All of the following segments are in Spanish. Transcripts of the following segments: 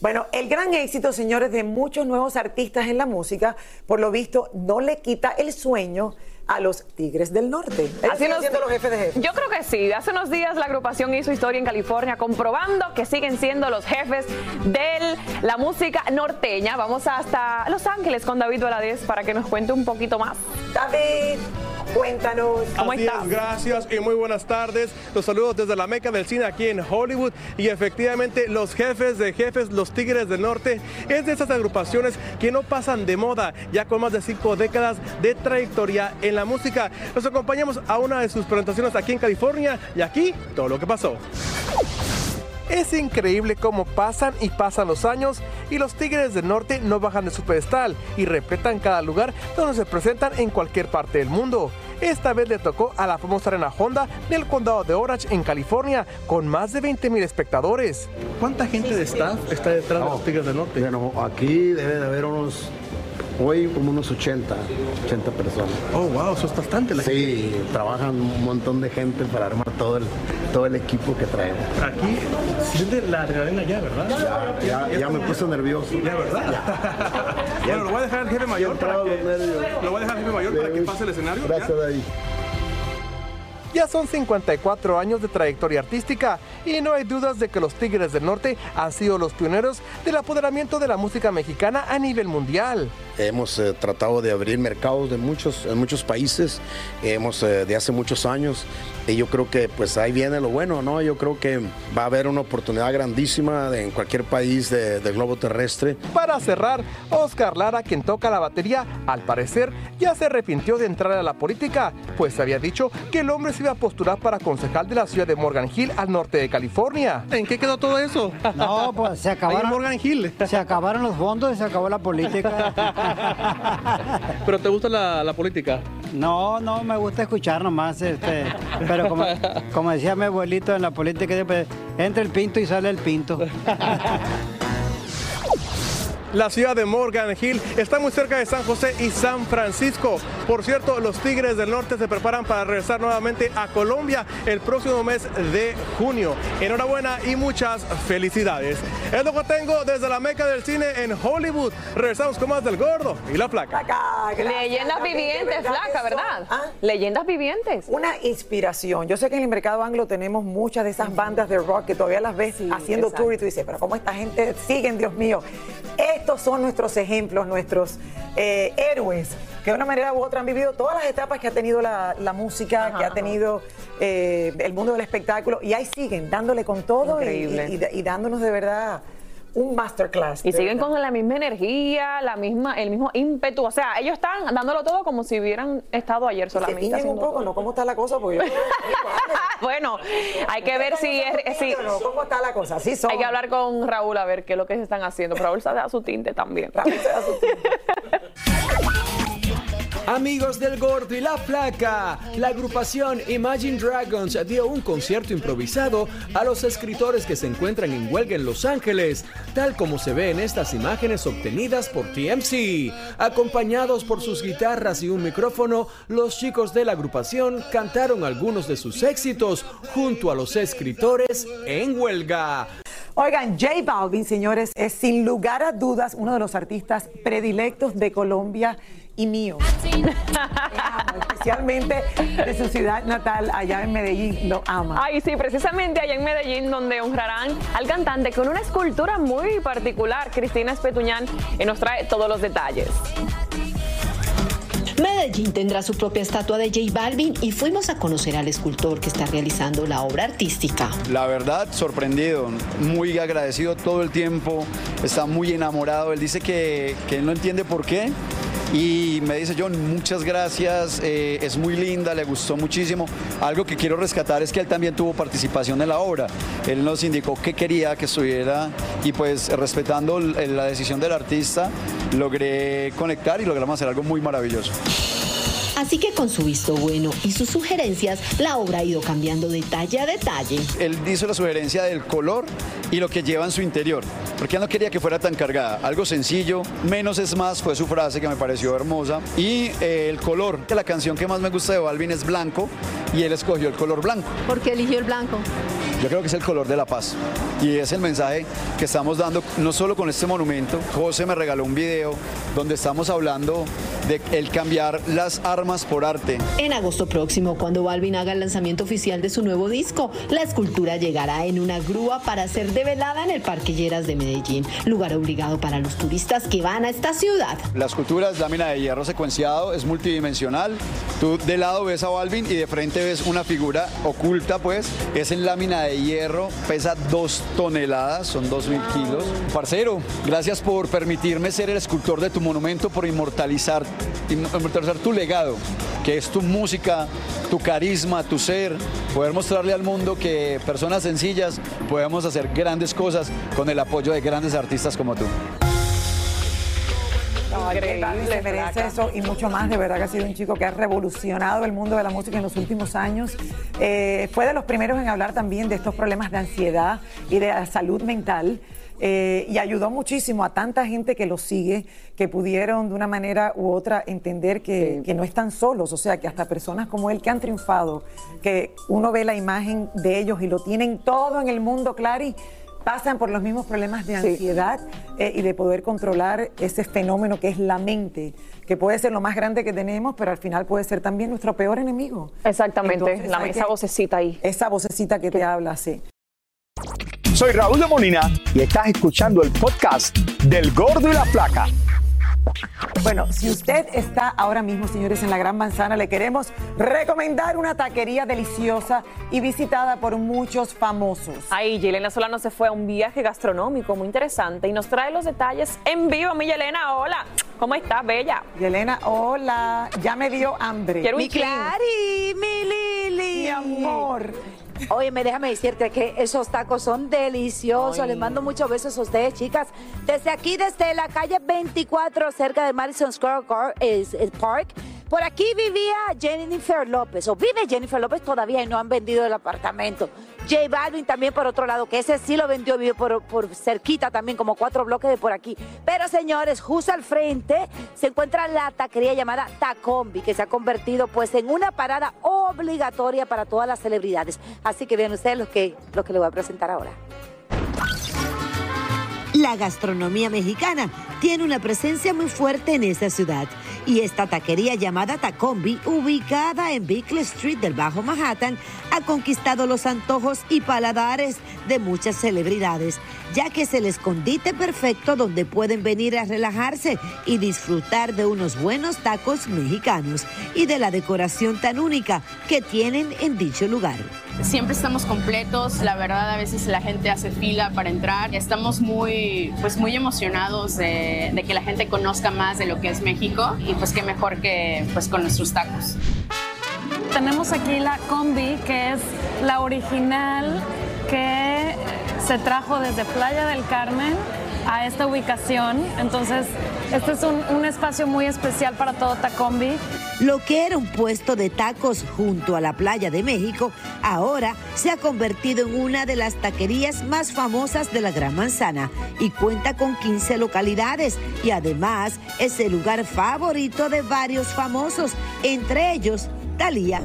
Bueno, el gran éxito, señores, de muchos nuevos artistas en la música, por lo visto, no le quita el sueño a los Tigres del Norte. Así siendo los jefes de jefes. Yo creo que sí. Hace unos días la agrupación hizo historia en California comprobando que siguen siendo los jefes de la música norteña. Vamos hasta Los Ángeles con David Valadez para que nos cuente un poquito más. David, cuéntanos. ¿Cómo Así estás? es, gracias y muy buenas tardes. Los saludos desde la meca del cine aquí en Hollywood y efectivamente los jefes de jefes, los Tigres del Norte, es de esas agrupaciones que no pasan de moda, ya con más de cinco décadas de trayectoria en la música. Nos acompañamos a una de sus presentaciones aquí en California y aquí todo lo que pasó. Es increíble cómo pasan y pasan los años y los Tigres del Norte no bajan de su pedestal y respetan cada lugar donde se presentan en cualquier parte del mundo. Esta vez le tocó a la famosa arena Honda del condado de Orange en California con más de 20 mil espectadores. ¿Cuánta gente de staff está detrás de los Tigres del Norte? Bueno, aquí debe de haber unos, hoy como unos 80, 80 personas. Oh, wow, eso es bastante. la Sí, trabajan un montón de gente para armar todo el, todo el equipo que traemos. Aquí siente la adrenalina ya, ¿verdad? Ya, ya me puse nervioso. Ya, ¿verdad? bueno, lo voy a dejar al jefe mayor para que, lo voy a dejar al jefe mayor para que pase el escenario. ¿ya? Gracias, David. Ya son 54 años de trayectoria artística y no hay dudas de que los Tigres del Norte han sido los pioneros del apoderamiento de la música mexicana a nivel mundial. Hemos eh, tratado de abrir mercados de muchos, en muchos países, hemos eh, de hace muchos años, y yo creo que pues ahí viene lo bueno, ¿no? Yo creo que va a haber una oportunidad grandísima de- en cualquier país de- del globo terrestre. Para cerrar, Oscar Lara, quien toca la batería, al parecer ya se arrepintió de entrar a la política, pues había dicho que el hombre se iba a postular para concejal de la ciudad de Morgan Hill al norte de California. ¿En qué quedó todo eso? No, pues se Ahí en acabaron, Morgan Hill. se acabaron los fondos y se acabó la política. ¿Pero te gusta la, la política? No, no, me gusta escuchar nomás, este, pero como, como decía mi abuelito en la política, pues, entra el pinto y sale el pinto. La ciudad de Morgan Hill está muy cerca de San José y San Francisco. Por cierto, los Tigres del Norte se preparan para regresar nuevamente a Colombia el próximo mes de junio. Enhorabuena y muchas felicidades. Es lo que tengo desde la meca del cine en Hollywood. Regresamos con más del gordo y la gracias, Leyendas vivientes, son, ¿verdad? ¿ah? Leyendas vivientes. Una inspiración. Yo sé que en el mercado anglo tenemos muchas de esas bandas de rock que todavía las ves haciendo exacto. tour y tú dices, pero ¿cómo esta gente siguen, Dios mío? Estos son nuestros ejemplos, nuestros eh, héroes, que de una manera u otra han vivido todas las etapas que ha tenido la, la música, que ha tenido eh, el mundo del espectáculo, y ahí siguen dándole con todo y, Increíble. y- y dándonos de verdad un masterclass. Y siguen verdad. con la misma energía, la misma, el mismo ímpetu. O sea, ellos están dándolo todo como si hubieran estado ayer solamente. un poco, todo. ¿no? ¿Cómo está la cosa? Porque yo... bueno, hay que ver si es. si- No, ¿Cómo está la cosa? Sí son. hay que hablar con Raúl a ver qué es lo que se están haciendo. Raúl se da su tinte también. Raúl se da su tiempo. Amigos del Gordo y la Flaca, la agrupación Imagine Dragons dio un concierto improvisado a los escritores que se encuentran en huelga en Los Ángeles, tal como se ve en estas imágenes obtenidas por TMC. Acompañados por sus guitarras y un micrófono, los chicos de la agrupación cantaron algunos de sus éxitos junto a los escritores en huelga. Oigan, J Balvin, señores, es sin lugar a dudas uno de los artistas predilectos de Colombia y mío. especialmente de su ciudad natal, allá en Medellín. Lo ama. Ay, sí, precisamente allá en Medellín, donde honrarán al cantante con una escultura muy particular. Cristina Espetuñán y nos trae todos los detalles. Medellín tendrá su propia estatua de J Balvin y fuimos a conocer al escultor que está realizando la obra artística. La verdad, sorprendido, muy agradecido todo el tiempo, está muy enamorado. Él dice que, que no entiende por qué, y me dice John, muchas gracias, eh, es muy linda, le gustó muchísimo. Algo que quiero rescatar es que él también tuvo participación en la obra. Él nos indicó que quería que estuviera y pues respetando la decisión del artista, logré conectar y logramos hacer algo muy maravilloso. Así que con su visto bueno y sus sugerencias, la obra ha ido cambiando detalle a detalle. Él hizo la sugerencia del color y lo que lleva en su interior, porque él no quería que fuera tan cargada. Algo sencillo, menos es más, fue su frase que me pareció hermosa. Y eh, el color, que la canción que más me gusta de Balvin es blanco y él escogió el color blanco. ¿Por qué eligió el blanco? Yo creo que es el color de la paz y es el mensaje que estamos dando no solo con este monumento. José me regaló un video donde estamos hablando de el cambiar las armas por arte. En agosto próximo, cuando Balvin haga el lanzamiento oficial de su nuevo disco, la escultura llegará en una grúa para ser develada en el Parque Lleras de Medellín, lugar obligado para los turistas que van a esta ciudad. La escultura es lámina de hierro secuenciado, es multidimensional. Tú de lado ves a Balvin y de frente ves una figura oculta, pues, es en lámina de de hierro, pesa dos toneladas, son dos mil kilos. Parcero, gracias por permitirme ser el escultor de tu monumento, por inmortalizar, inmortalizar tu legado, que es tu música, tu carisma, tu ser, poder mostrarle al mundo que personas sencillas podemos hacer grandes cosas con el apoyo de grandes artistas como tú. No, le merece eso y mucho más. De verdad que ha sido un chico que ha revolucionado el mundo de la música en los últimos años. Eh, fue de los primeros en hablar también de estos problemas de ansiedad y de salud mental. Eh, y ayudó muchísimo a tanta gente que lo sigue, que pudieron de una manera u otra entender que, que, no están solos, o sea, que hasta personas como él que han triunfado, que uno ve la imagen de ellos y lo tienen todo en el mundo, Clary, pasan por los mismos problemas de ansiedad eh, y de poder controlar ese fenómeno que es la mente, que puede ser lo más grande que tenemos, pero al final puede ser también nuestro peor enemigo. Exactamente, la, esa vocecita ahí. Esa vocecita que te habla, sí. Soy Raúl de Molina y estás escuchando el podcast del Gordo y la Flaca. Bueno, si usted está ahora mismo, señores, en la Gran Manzana, le queremos recomendar una taquería deliciosa y visitada por muchos famosos. Ahí, Yelena Solano se fue a un viaje gastronómico muy interesante y nos trae los detalles en vivo. Mi Yelena, hola. ¿Cómo estás, bella? Yelena, hola. Ya me dio hambre. Quiero mi Clary, mi Lili. Mi amor. Oye, me déjame decirte que esos tacos son deliciosos. Les mando muchos besos a ustedes, chicas. Desde aquí, desde la calle 24, cerca de Madison Square Park. Por aquí vivía Jennifer López, o vive Jennifer López todavía y no han vendido el apartamento. J Balvin también por otro lado, que ese sí lo vendió, vive por, por cerquita también, como cuatro bloques de por aquí. Pero señores, justo al frente se encuentra la taquería llamada Tacombi, que se ha convertido pues en una parada obligatoria para todas las celebridades. Así que vean ustedes lo que, lo que les voy a presentar ahora. La gastronomía mexicana tiene una presencia muy fuerte en esta ciudad y esta taquería llamada Tacombi, ubicada en Bickley Street del Bajo Manhattan, ha conquistado los antojos y paladares de muchas celebridades, ya que es el escondite perfecto donde pueden venir a relajarse y disfrutar de unos buenos tacos mexicanos y de la decoración tan única que tienen en dicho lugar. Siempre estamos completos, la verdad a veces la gente hace fila para entrar. Estamos muy, pues muy emocionados de, que la gente conozca más de lo que es México y pues qué mejor que pues con nuestros tacos. Tenemos aquí la combi, que es la original que se trajo desde Playa del Carmen a esta ubicación. Entonces, este es un, espacio muy especial para todo Tacombi. Lo que era un puesto de tacos junto a la playa de México, ahora se ha convertido en una de las taquerías más famosas de la Gran Manzana y cuenta con 15 localidades y además es el lugar favorito de varios famosos, entre ellos Talía.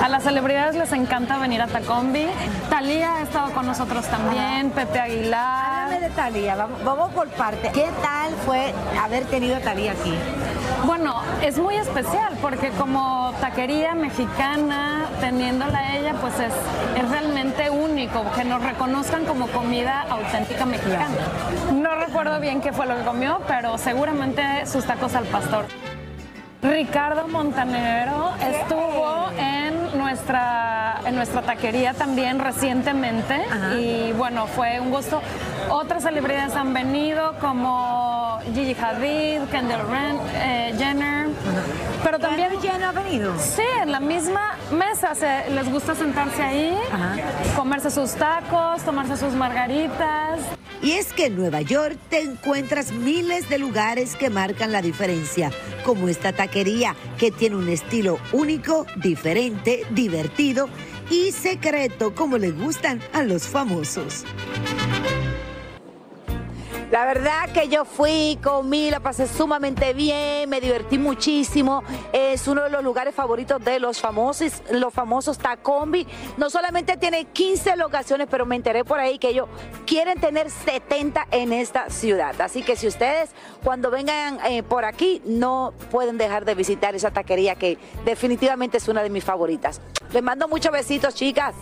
A las celebridades les encanta venir a Tacombi. Talía ha estado con nosotros también, Pepe Aguilar. Háblame de Talía, vamos, vamos por parte. ¿Qué tal fue haber tenido a Talía aquí? Bueno, es muy especial porque como taquería mexicana, teniéndola a ella, pues es, es realmente único, que nos reconozcan como comida auténtica mexicana. No recuerdo bien qué fue lo que comió, pero seguramente sus tacos al pastor. Ricardo Montanero estuvo en nuestra, en nuestra taquería también recientemente y bueno, fue un gusto. Otras celebridades han venido como Gigi Hadid, Kendall Ren- eh, Jenner, pero también Jenner ha venido. Sí, en la misma mesa se- les gusta sentarse ahí, comerse sus tacos, tomarse sus margaritas. Y es que en Nueva York te encuentras miles de lugares que marcan la diferencia, como esta taquería que tiene un estilo único, diferente, divertido y secreto como le gustan a los famosos. La verdad que yo fui, comí, la pasé sumamente bien, me divertí muchísimo. Es uno de los lugares favoritos de los famosos, los famosos Tacombi. No solamente tiene 15 locaciones, pero me enteré por ahí que ellos quieren tener 70 en esta ciudad. Así que si ustedes cuando vengan eh, por aquí no pueden dejar de visitar esa taquería que definitivamente es una de mis favoritas. Les mando muchos besitos, chicas.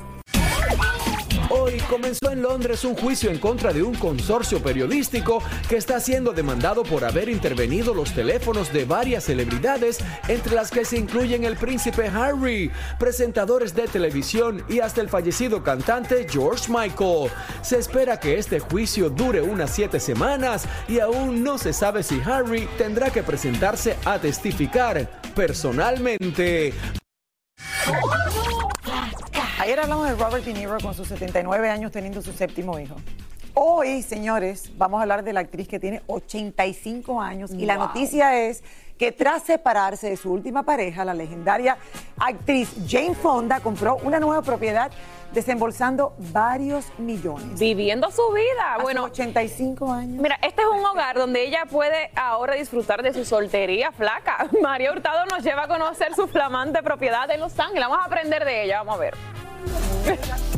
Hoy comenzó en Londres un juicio en contra de un consorcio periodístico que está siendo demandado por haber intervenido los teléfonos de varias celebridades, entre las que se incluyen el príncipe Harry, presentadores de televisión y hasta el fallecido cantante George Michael. Se espera que este juicio dure unas siete semanas y aún no se sabe si Harry tendrá que presentarse a testificar personalmente. Ayer hablamos de Robert De Niro con sus 79 años teniendo su séptimo hijo. Hoy, señores, vamos a hablar de la actriz que tiene 85 años y la Wow. noticia es que tras separarse de su última pareja, la legendaria actriz Jane Fonda compró una nueva propiedad desembolsando varios millones. Viviendo su vida. Bueno, 85 años. Mira, este es un hogar donde ella puede ahora disfrutar de su soltería flaca. María Hurtado nos lleva a conocer su flamante propiedad en Los Ángeles. Vamos a aprender de ella, vamos a ver. Gracias.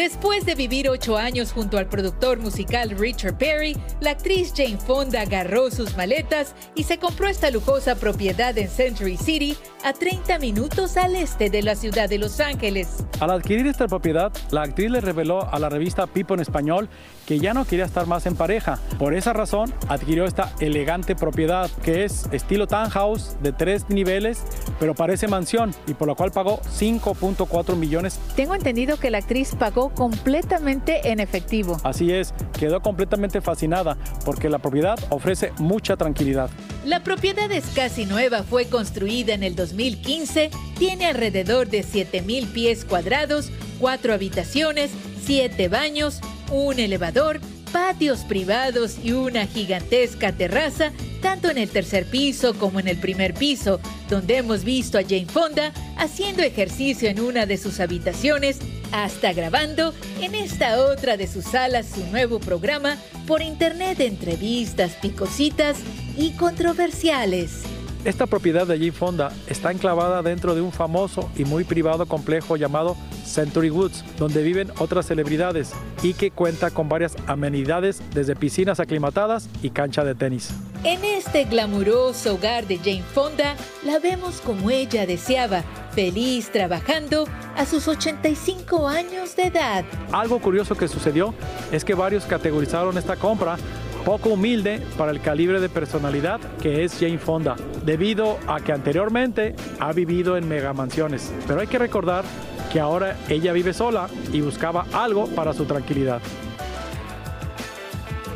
Después de vivir ocho años junto al productor musical Richard Perry, la actriz Jane Fonda agarró sus maletas y se compró esta lujosa propiedad en Century City, a 30 minutos al este de la ciudad de Los Ángeles. Al adquirir esta propiedad, la actriz le reveló a la revista People en español que ya no quería estar más en pareja. Por esa razón, adquirió esta elegante propiedad que es estilo townhouse de tres niveles, pero parece mansión y por lo cual pagó 5.4 millones. Tengo entendido que la actriz pagó completamente en efectivo. Así es, quedó completamente fascinada porque la propiedad ofrece mucha tranquilidad. La propiedad es casi nueva, fue construida en el 2015, tiene alrededor de 7.000 pies cuadrados, cuatro habitaciones, siete baños, un elevador, patios privados y una gigantesca terraza, tanto en el tercer piso como en el primer piso, donde hemos visto a Jane Fonda haciendo ejercicio en una de sus habitaciones, hasta grabando en esta otra de sus salas su nuevo programa por internet de entrevistas picositas y controversiales. Esta propiedad de Jane Fonda está enclavada dentro de un famoso y muy privado complejo llamado Century Woods, donde viven otras celebridades y que cuenta con varias amenidades desde piscinas aclimatadas y cancha de tenis. En este glamuroso hogar de Jane Fonda, la vemos como ella deseaba, feliz trabajando a sus 85 años de edad. Algo curioso que sucedió es que varios categorizaron esta compra poco humilde para el calibre de personalidad que es Jane Fonda, debido a que anteriormente ha vivido en megamansiones. Pero hay que recordar que ahora ella vive sola y buscaba algo para su tranquilidad.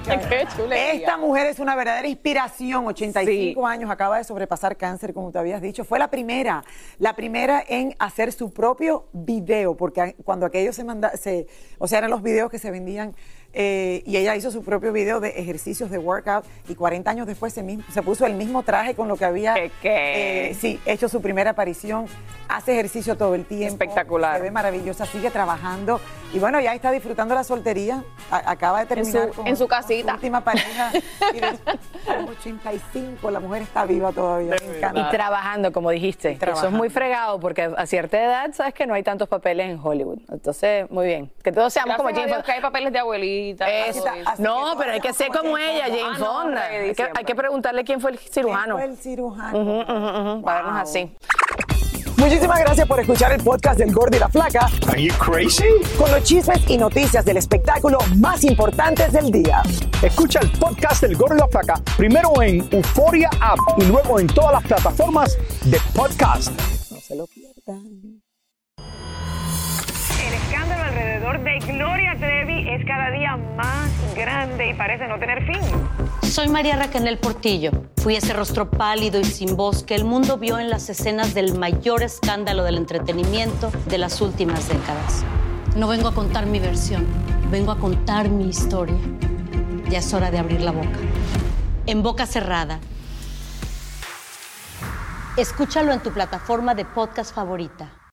Esta mujer es una verdadera inspiración, 85 años, acaba de sobrepasar cáncer, como te habías dicho. Fue la primera, la primera en hacer su propio video, porque cuando aquellos se mandaban, o sea, eran los videos que se vendían eh, y ella hizo su propio video de ejercicios de workout y 40 años después se, mismo, se puso el mismo traje con lo que había eh, sí, hecho su primera aparición. Hace ejercicio todo el tiempo. Espectacular. Se ve maravillosa, sigue trabajando y bueno, ya está disfrutando la soltería. A- acaba de terminar En su- con, en su con casita. última pareja. y de 85, la mujer está viva todavía. Me encanta. Y trabajando, como dijiste. Eso es trabajando. muy fregado porque a cierta edad sabes que no hay tantos papeles en Hollywood. Entonces, muy bien. Que todos seamos como Gracias Dios que hay papeles de abuelita. Eso. No, pero hay que ser como ella, Jane Ah, no, Fonda. Hay que, hay que preguntarle quién fue el cirujano. fue el cirujano? Ujú, Para vernos así. Muchísimas gracias por escuchar el podcast del Gordo y la Flaca. Are you crazy? Con los chismes y noticias del espectáculo más importantes del día. Escucha el podcast del Gordo y la Flaca primero en Euforia App y luego en todas las plataformas de podcast. No se lo pierdan. El escándalo alrededor de Gloria Trevi es cada día más grande y parece no tener fin. Soy María Raquel Portillo. Fui ese rostro pálido y sin voz que el mundo vio en las escenas del mayor escándalo del entretenimiento de las últimas décadas. No vengo a contar mi versión, vengo a contar mi historia. Ya es hora de abrir la boca. En boca cerrada. Escúchalo en tu plataforma de podcast favorita.